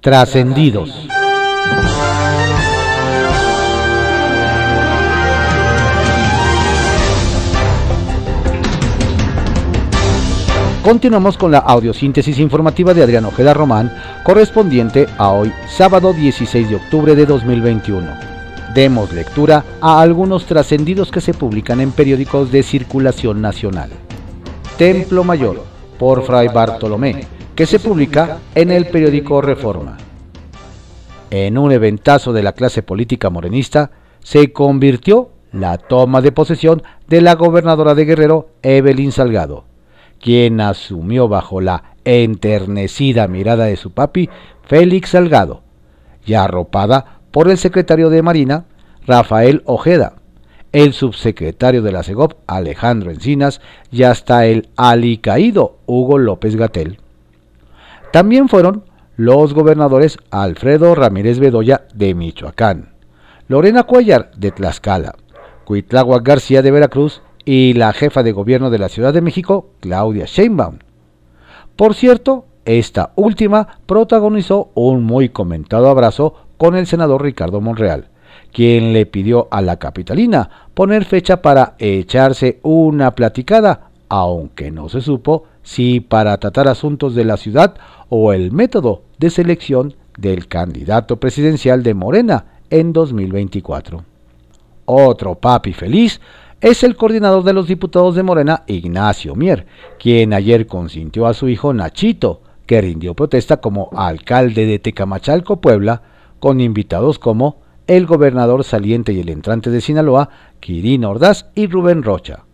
Trascendidos. Continuamos con la audiosíntesis informativa de Adrián Ojeda Román, correspondiente a hoy, sábado 16 de octubre de 2021. Demos lectura a algunos trascendidos que se publican en periódicos de circulación nacional. Templo Mayor, por Fray Bartolomé, que se publica en el periódico Reforma. En un eventazo de la clase política morenista, se convirtió la toma de posesión de la gobernadora de Guerrero, Evelyn Salgado quien asumió bajo la enternecida mirada de su papi, Félix Salgado, ya arropada por el secretario de Marina, Rafael Ojeda, el subsecretario de la CEGOP, Alejandro Encinas, y hasta el alicaído Hugo López Gatel. También fueron los gobernadores Alfredo Ramírez Bedoya de Michoacán, Lorena Cuellar de Tlaxcala, Cuitláhuac García de Veracruz y la jefa de gobierno de la Ciudad de México, Claudia Sheinbaum. Por cierto, esta última protagonizó un muy comentado abrazo con el senador Ricardo Monreal, quien le pidió a la capitalina poner fecha para echarse una platicada, aunque no se supo si para tratar asuntos de la ciudad o el método de selección del candidato presidencial de Morena en 2024. Otro papi feliz es el coordinador de los diputados de Morena, Ignacio Mier, quien ayer consintió a su hijo Nachito, que rindió protesta como alcalde de Tecamachalco, Puebla, con invitados como el gobernador saliente y el entrante de Sinaloa, Quirín Ordaz y Rubén Rocha,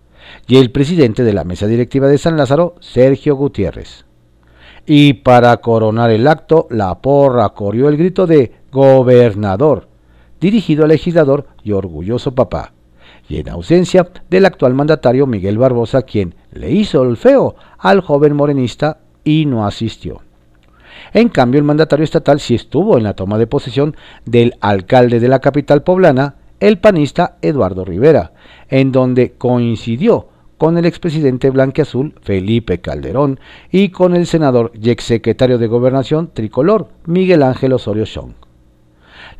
y el presidente de la mesa directiva de San Lázaro, Sergio Gutiérrez. Y para coronar el acto, la porra corrió el grito de gobernador, dirigido al legislador y orgulloso papá y en ausencia del actual mandatario Miguel Barbosa, quien le hizo el feo al joven morenista y no asistió. En cambio, el mandatario estatal sí estuvo en la toma de posesión del alcalde de la capital poblana, el panista Eduardo Rivera, en donde coincidió con el expresidente blanqueazul Felipe Calderón y con el senador y exsecretario de Gobernación tricolor Miguel Ángel Osorio Chong.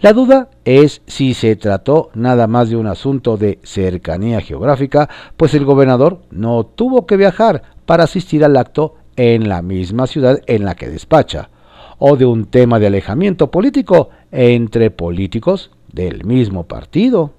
La duda es si se trató nada más de un asunto de cercanía geográfica, pues el gobernador no tuvo que viajar para asistir al acto en la misma ciudad en la que despacha, o de un tema de alejamiento político entre políticos del mismo partido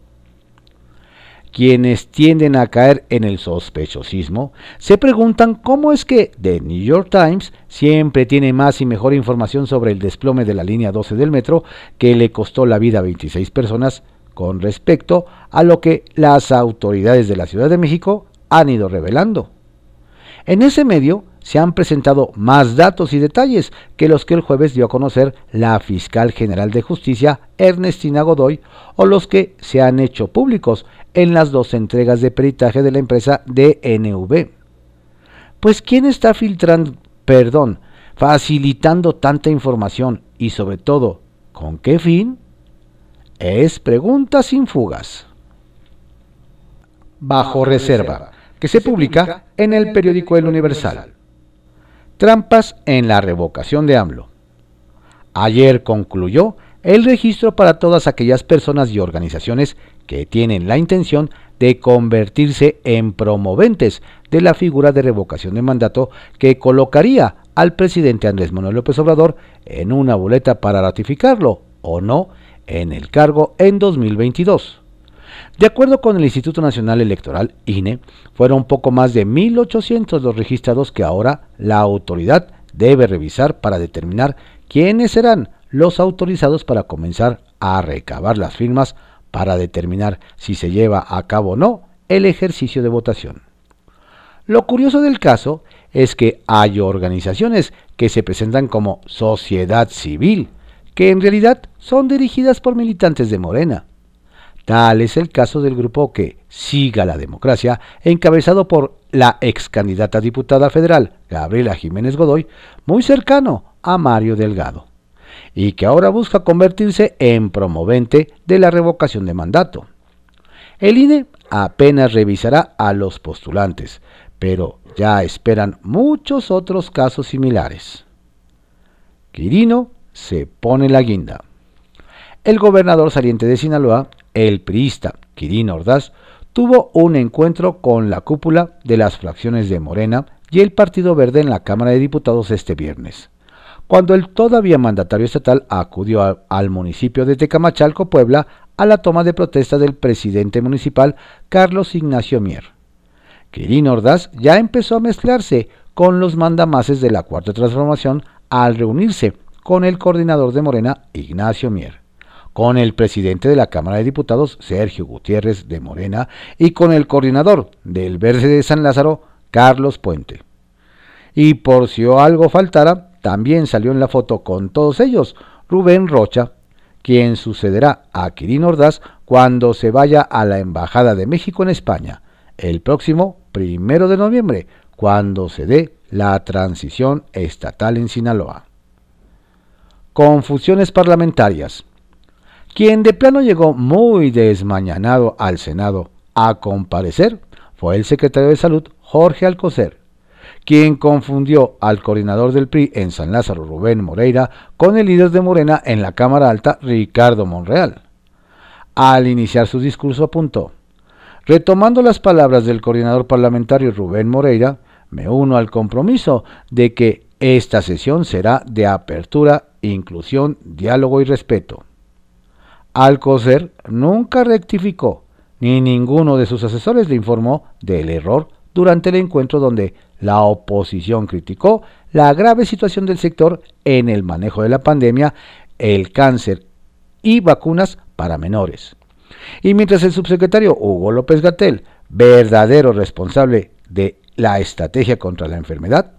quienes tienden a caer en el sospechosismo, se preguntan cómo es que The New York Times siempre tiene más y mejor información sobre el desplome de la línea 12 del metro que le costó la vida a 26 personas con respecto a lo que las autoridades de la Ciudad de México han ido revelando. En ese medio se han presentado más datos y detalles que los que el jueves dio a conocer la fiscal general de justicia Ernestina Godoy o los que se han hecho públicos en las dos entregas de peritaje de la empresa DNV. Pues ¿quién está filtrando, perdón, facilitando tanta información y sobre todo, con qué fin? Es pregunta sin fugas. Bajo reserva, que se publica en el periódico El Universal. Trampas en la revocación de AMLO. Ayer concluyó el registro para todas aquellas personas y organizaciones que tienen la intención de convertirse en promoventes de la figura de revocación de mandato que colocaría al presidente Andrés Manuel López Obrador en una boleta para ratificarlo o no en el cargo en 2022. De acuerdo con el Instituto Nacional Electoral, INE, fueron poco más de 1.800 los registrados que ahora la autoridad debe revisar para determinar quiénes serán los autorizados para comenzar a recabar las firmas para determinar si se lleva a cabo o no el ejercicio de votación. Lo curioso del caso es que hay organizaciones que se presentan como sociedad civil, que en realidad son dirigidas por militantes de Morena. Tal es el caso del grupo que Siga la Democracia, encabezado por la ex candidata diputada federal Gabriela Jiménez Godoy, muy cercano a Mario Delgado y que ahora busca convertirse en promovente de la revocación de mandato. El INE apenas revisará a los postulantes, pero ya esperan muchos otros casos similares. Quirino se pone la guinda. El gobernador saliente de Sinaloa, el priista Quirino Ordaz, tuvo un encuentro con la cúpula de las fracciones de Morena y el Partido Verde en la Cámara de Diputados este viernes, cuando el todavía mandatario estatal acudió al municipio de Tecamachalco, Puebla, a la toma de protesta del presidente municipal Carlos Ignacio Mier. Quirino Ordaz ya empezó a mezclarse con los mandamases de la Cuarta Transformación al reunirse con el coordinador de Morena, Ignacio Mier, con el presidente de la Cámara de Diputados, Sergio Gutiérrez de Morena, y con el coordinador del Verde de San Lázaro, Carlos Puente. Y por si algo faltara, también salió en la foto con todos ellos Rubén Rocha, quien sucederá a Quirino Ordaz cuando se vaya a la Embajada de México en España, el próximo primero de noviembre, cuando se dé la transición estatal en Sinaloa. Confusiones parlamentarias. Quien de plano llegó muy desmañanado al Senado a comparecer fue el secretario de Salud, Jorge Alcocer, quien confundió al coordinador del PRI en San Lázaro, Rubén Moreira, con el líder de Morena en la Cámara Alta, Ricardo Monreal. Al iniciar su discurso apuntó, retomando las palabras del coordinador parlamentario Rubén Moreira, me uno al compromiso de que esta sesión será de apertura inclusión, diálogo y respeto. Alcocer nunca rectificó, ni ninguno de sus asesores le informó del error durante el encuentro donde la oposición criticó la grave situación del sector en el manejo de la pandemia, el cáncer y vacunas para menores. Y mientras el subsecretario Hugo López Gatel, verdadero responsable de la estrategia contra la enfermedad,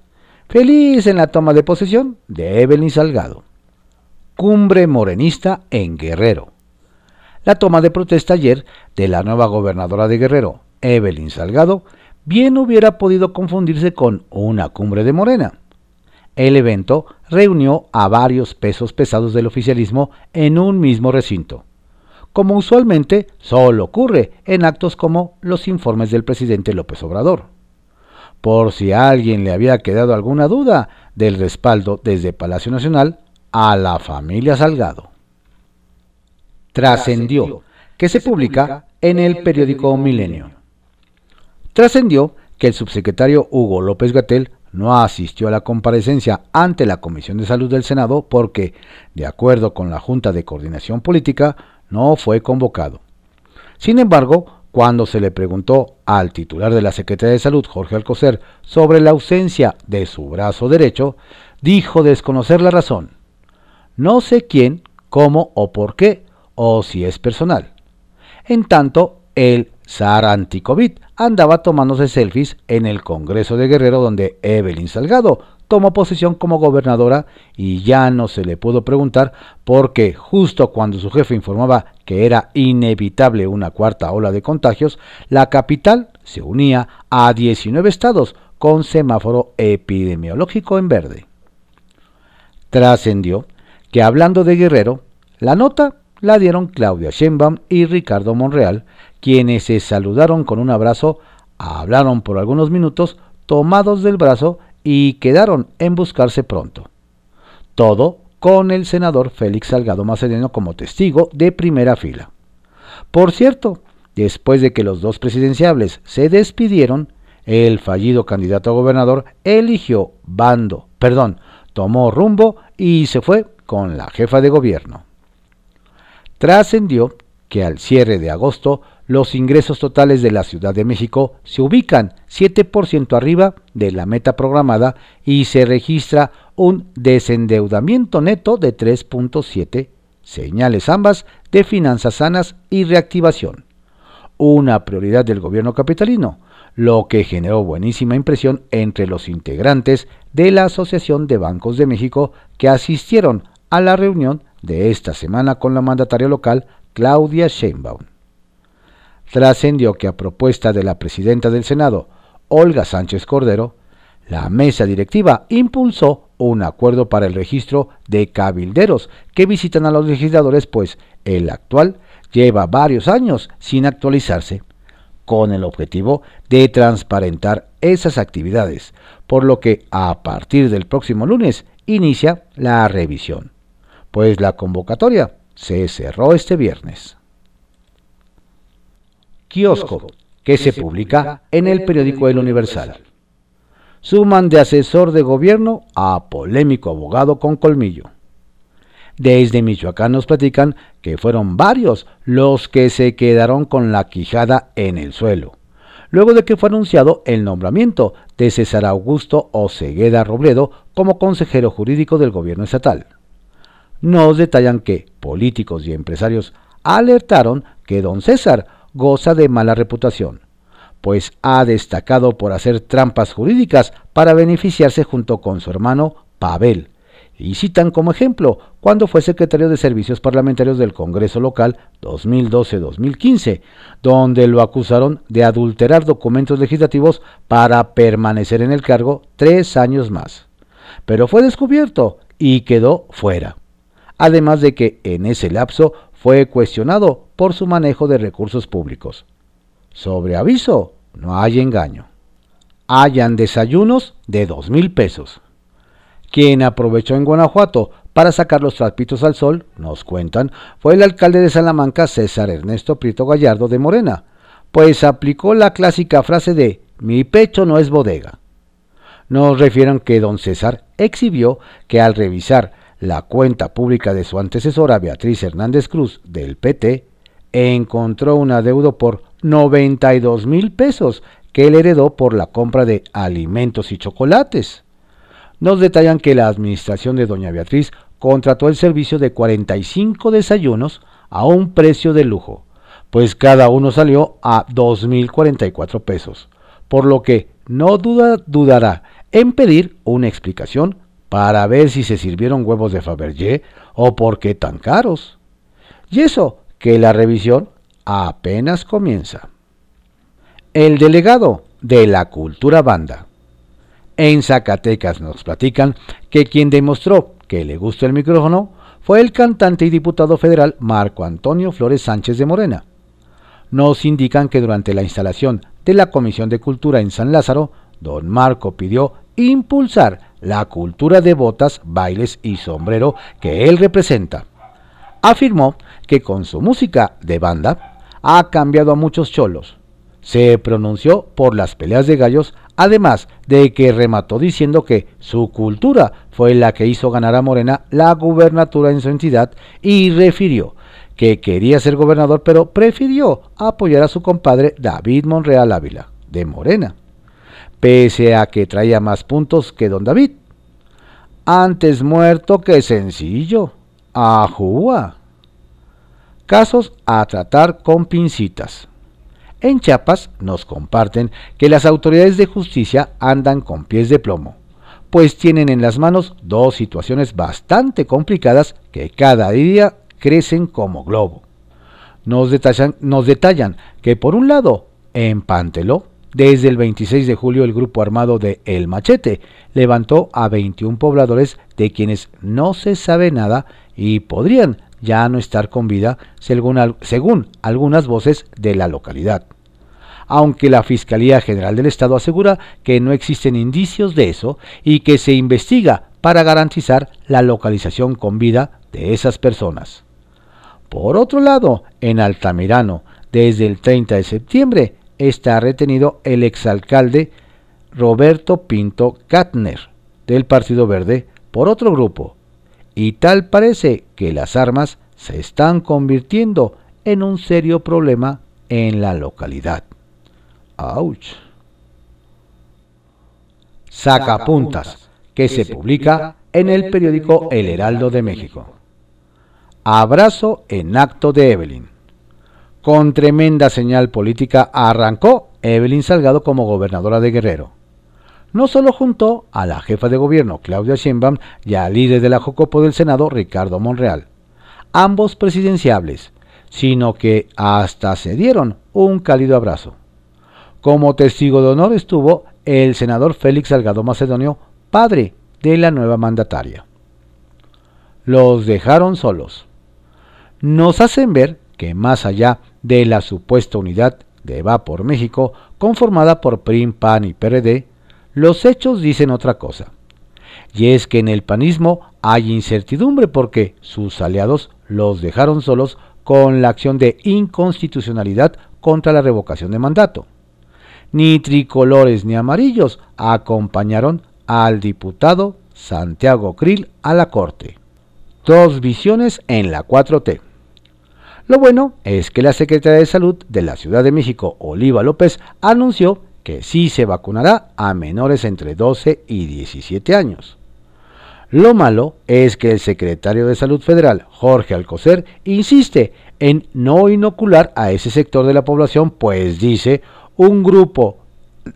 feliz en la toma de posesión de Evelyn Salgado. Cumbre Morenista en Guerrero. La toma de protesta ayer de la nueva gobernadora de Guerrero, Evelyn Salgado, bien hubiera podido confundirse con una cumbre de Morena. El evento reunió a varios pesos pesados del oficialismo en un mismo recinto, como usualmente solo ocurre en actos como los informes del presidente López Obrador. Por si a alguien le había quedado alguna duda del respaldo desde Palacio Nacional, a la familia Salgado. Trascendió, que se publica en el periódico Milenio. Trascendió que el subsecretario Hugo López Gatel no asistió a la comparecencia ante la Comisión de Salud del Senado porque, de acuerdo con la Junta de Coordinación Política, no fue convocado. Sin embargo, cuando se le preguntó al titular de la Secretaría de Salud, Jorge Alcocer, sobre la ausencia de su brazo derecho, dijo desconocer la razón. No sé quién, cómo o por qué, o si es personal. En tanto, el zar anti-COVID andaba tomándose selfies en el Congreso de Guerrero donde Evelyn Salgado tomó posesión como gobernadora y ya no se le pudo preguntar porque justo cuando su jefe informaba que era inevitable una cuarta ola de contagios, la capital se unía a 19 estados con semáforo epidemiológico en verde. Trascendió que hablando de Guerrero, la nota la dieron Claudia Sheinbaum y Ricardo Monreal, quienes se saludaron con un abrazo, hablaron por algunos minutos, tomados del brazo y quedaron en buscarse pronto. Todo con el senador Félix Salgado Macedonio como testigo de primera fila. Por cierto, después de que los dos presidenciables se despidieron, el fallido candidato a gobernador eligió bando, perdón, tomó rumbo y se fue con la jefa de gobierno. Trascendió que al cierre de agosto los ingresos totales de la Ciudad de México se ubican 7% arriba de la meta programada y se registra un desendeudamiento neto de 3.7, señales ambas de finanzas sanas y reactivación. Una prioridad del gobierno capitalino, lo que generó buenísima impresión entre los integrantes de la Asociación de Bancos de México que asistieron a la reunión de esta semana con la mandataria local Claudia Sheinbaum. Trascendió que a propuesta de la presidenta del Senado, Olga Sánchez Cordero, la mesa directiva impulsó un acuerdo para el registro de cabilderos que visitan a los legisladores, pues el actual lleva varios años sin actualizarse, con el objetivo de transparentar esas actividades, por lo que a partir del próximo lunes inicia la revisión. Pues la convocatoria se cerró este viernes. Kiosco, que se publica en el periódico El Universal. Suman de asesor de gobierno a polémico abogado con colmillo. Desde Michoacán nos platican que fueron varios los que se quedaron con la quijada en el suelo, luego de que fue anunciado el nombramiento de César Augusto Ocegueda Robledo como consejero jurídico del gobierno estatal. Nos detallan que políticos y empresarios alertaron que don César goza de mala reputación, pues ha destacado por hacer trampas jurídicas para beneficiarse junto con su hermano Pavel, y citan como ejemplo cuando fue secretario de Servicios Parlamentarios del Congreso Local 2012-2015, donde lo acusaron de adulterar documentos legislativos para permanecer en el cargo tres años más. Pero fue descubierto y quedó fuera. Además de que en ese lapso fue cuestionado por su manejo de recursos públicos. Sobre aviso, no hay engaño. Hayan desayunos de dos mil pesos. Quien aprovechó en Guanajuato para sacar los trapitos al sol, nos cuentan, fue el alcalde de Salamanca, César Ernesto Prieto Gallardo de Morena, pues aplicó la clásica frase de mi pecho no es bodega. Nos refieren que don César exhibió que al revisar la cuenta pública de su antecesora Beatriz Hernández Cruz del PT, encontró un adeudo por 92 mil pesos que él heredó por la compra de alimentos y chocolates. Nos detallan que la administración de doña Beatriz contrató el servicio de 45 desayunos a un precio de lujo, pues cada uno salió a 2.044 pesos, por lo que no duda, dudará en pedir una explicación para ver si se sirvieron huevos de Fabergé o por qué tan caros. Y eso, que la revisión apenas comienza. El delegado de la cultura banda en Zacatecas nos platican que quien demostró que le gusta el micrófono fue el cantante y diputado federal Marco Antonio Flores Sánchez de Morena. Nos indican que durante la instalación de la Comisión de Cultura en San Lázaro, don Marco pidió impulsar la cultura de botas, bailes y sombrero que él representa. Afirmó que con su música de banda ha cambiado a muchos cholos. Se pronunció por las peleas de gallos además de que remató diciendo que su cultura fue la que hizo ganar a Morena la gubernatura en su entidad y refirió que quería ser gobernador pero prefirió apoyar a su compadre David Monreal Ávila, de Morena, pese a que traía más puntos que don David. Antes muerto que sencillo. Ajúa. Casos a tratar con pincitas. En Chiapas nos comparten que las autoridades de justicia andan con pies de plomo, pues tienen en las manos dos situaciones bastante complicadas que cada día crecen como globo. Nos detallan, que por un lado, en Panteló, desde el 26 de julio el grupo armado de El Machete levantó a 21 pobladores de quienes no se sabe nada y podrían ya no estar con vida según, algunas voces de la localidad aunque la Fiscalía General del Estado asegura que no existen indicios de eso y que se investiga para garantizar la localización con vida de esas personas. Por otro lado, en Altamirano, desde el 30 de septiembre, está retenido el exalcalde Roberto Pinto Katner, del Partido Verde, por otro grupo, y tal parece que las armas se están convirtiendo en un serio problema en la localidad. ¡Auch! Sacapuntas, que se publica en el periódico El Heraldo de México. Abrazo en acto de Evelyn. Con tremenda señal política arrancó Evelyn Salgado como gobernadora de Guerrero. No solo juntó a la jefa de gobierno Claudia Sheinbaum y al líder de la Jocopo del Senado Ricardo Monreal, ambos presidenciables, sino que hasta se dieron un cálido abrazo. Como testigo de honor estuvo el senador Félix Salgado Macedonio, padre de la nueva mandataria. Los dejaron solos. Nos hacen ver que más allá de la supuesta unidad de Va por México, conformada por PRIM, PAN y PRD, los hechos dicen otra cosa. Y es que en el panismo hay incertidumbre porque sus aliados los dejaron solos con la acción de inconstitucionalidad contra la revocación de mandato. Ni tricolores ni amarillos acompañaron al diputado Santiago Krill a la Corte. Dos visiones en la 4T. Lo bueno es que la Secretaría de Salud de la Ciudad de México, Oliva López, anunció que sí se vacunará a menores entre 12 y 17 años. Lo malo es que el secretario de Salud Federal, Jorge Alcocer, insiste en no inocular a ese sector de la población, pues dice, un grupo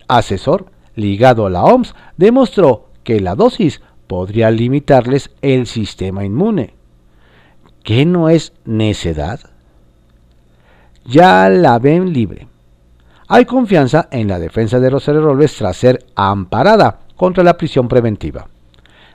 asesor ligado a la OMS demostró que la dosis podría limitarles el sistema inmune. ¿Qué no es necedad? Ya la ven libre. Hay confianza en la defensa de Rosario Robles tras ser amparada contra la prisión preventiva.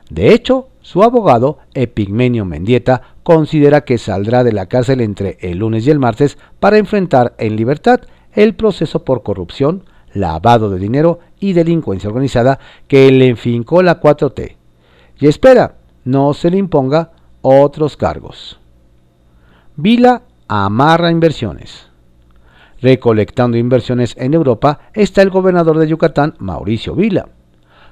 De hecho, su abogado, Epigmenio Mendieta, considera que saldrá de la cárcel entre el lunes y el martes para enfrentar en libertad el proceso por corrupción, lavado de dinero y delincuencia organizada que le enfincó la 4T. Y espera, no se le imponga otros cargos. Vila amarra inversiones. Recolectando inversiones en Europa está el gobernador de Yucatán, Mauricio Vila.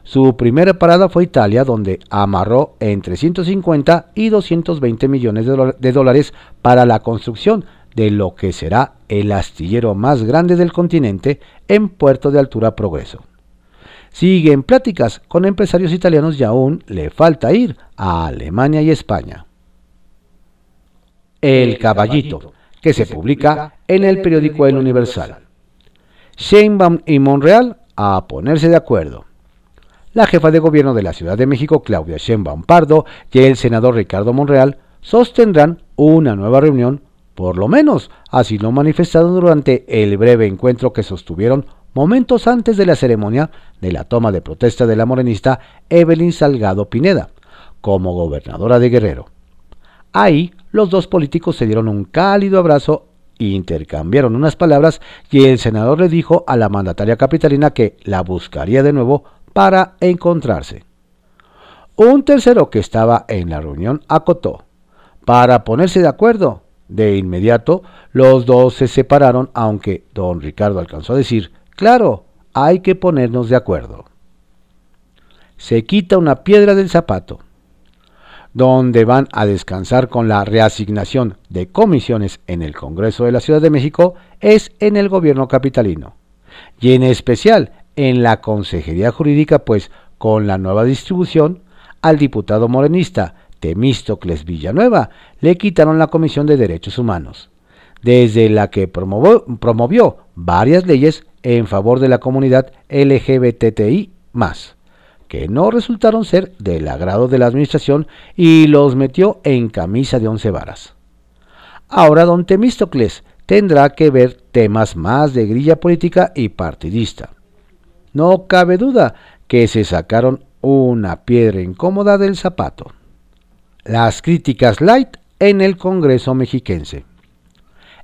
Su primera parada fue Italia, donde amarró entre 150 y 220 millones de dólares para la construcción de lo que será el astillero más grande del continente en Puerto de Altura Progreso. Sigue en pláticas con empresarios italianos y aún le falta ir a Alemania y España. El Caballito, que se publica en el periódico El Universal. Sheinbaum y Monreal a ponerse de acuerdo la jefa de gobierno de la Ciudad de México, Claudia Sheinbaum Pardo, y el senador Ricardo Monreal sostendrán una nueva reunión, por lo menos así lo manifestaron durante el breve encuentro que sostuvieron momentos antes de la ceremonia de la toma de protesta de la morenista Evelyn Salgado Pineda, como gobernadora de Guerrero. Ahí los dos políticos se dieron un cálido abrazo intercambiaron unas palabras y el senador le dijo a la mandataria capitalina que la buscaría de nuevo para encontrarse. Un tercero que estaba en la reunión acotó. Para ponerse de acuerdo, de inmediato los dos se separaron, aunque don Ricardo alcanzó a decir, claro, hay que ponernos de acuerdo. Se quita una piedra del zapato. Donde van a descansar con la reasignación de comisiones en el Congreso de la Ciudad de México es en el gobierno capitalino, y en especial en la Consejería Jurídica, pues con la nueva distribución, al diputado morenista Temístocles Villanueva le quitaron la Comisión de Derechos Humanos, desde la que promovió, varias leyes en favor de la comunidad LGBTI que no resultaron ser del agrado de la administración y los metió en camisa de once varas. Ahora don Temístocles tendrá que ver temas más de grilla política y partidista. No cabe duda que se sacaron una piedra incómoda del zapato. Las críticas light en el Congreso mexiquense.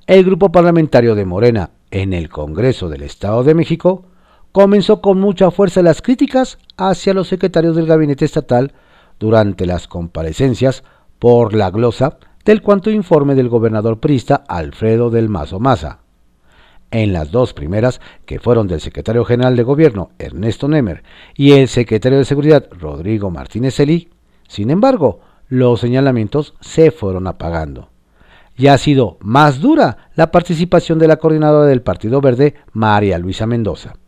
El grupo parlamentario de Morena en el Congreso del Estado de México comenzó con mucha fuerza las críticas hacia los secretarios del gabinete estatal durante las comparecencias por la glosa del cuanto informe del gobernador prista Alfredo del Mazo Maza, en las dos primeras, que fueron del secretario general de gobierno Ernesto Nemer y el secretario de seguridad Rodrigo Martínez Elí, sin embargo, los señalamientos se fueron apagando. Y ha sido más dura la participación de la coordinadora del Partido Verde, María Luisa Mendoza.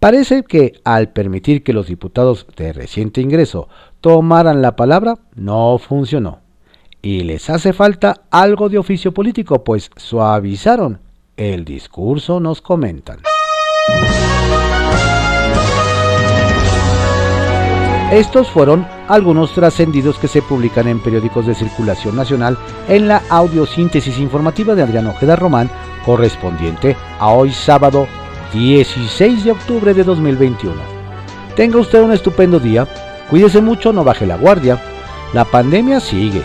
Parece que al permitir que los diputados de reciente ingreso tomaran la palabra, no funcionó. Y les hace falta algo de oficio político, pues suavizaron el discurso nos comentan. Estos fueron algunos trascendidos que se publican en periódicos de circulación nacional en la audiosíntesis informativa de Adrián Ojeda Román, correspondiente a hoy sábado 16 de octubre de 2021. Tenga usted un estupendo día, cuídese mucho, no baje la guardia, la pandemia sigue,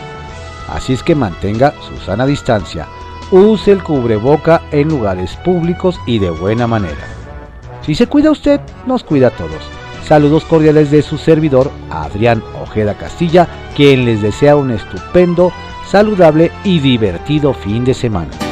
así es que mantenga su sana distancia use el cubreboca en lugares públicos y de buena manera. Si se cuida usted, nos cuida a todos. Saludos cordiales de su servidor, Adrián Ojeda Castilla, quien les desea un estupendo, saludable y divertido fin de semana.